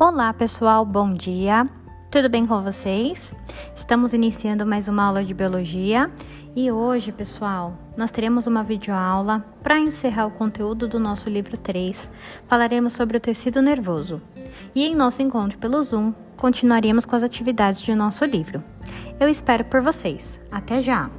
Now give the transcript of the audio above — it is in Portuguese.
Olá, pessoal, bom dia. Tudo bem com vocês? Estamos iniciando mais uma aula de biologia e hoje, pessoal, nós teremos uma videoaula para encerrar o conteúdo do nosso livro 3. Falaremos sobre o tecido nervoso. E em nosso encontro pelo Zoom, continuaremos com as atividades de nosso livro. Eu espero por vocês. Até já!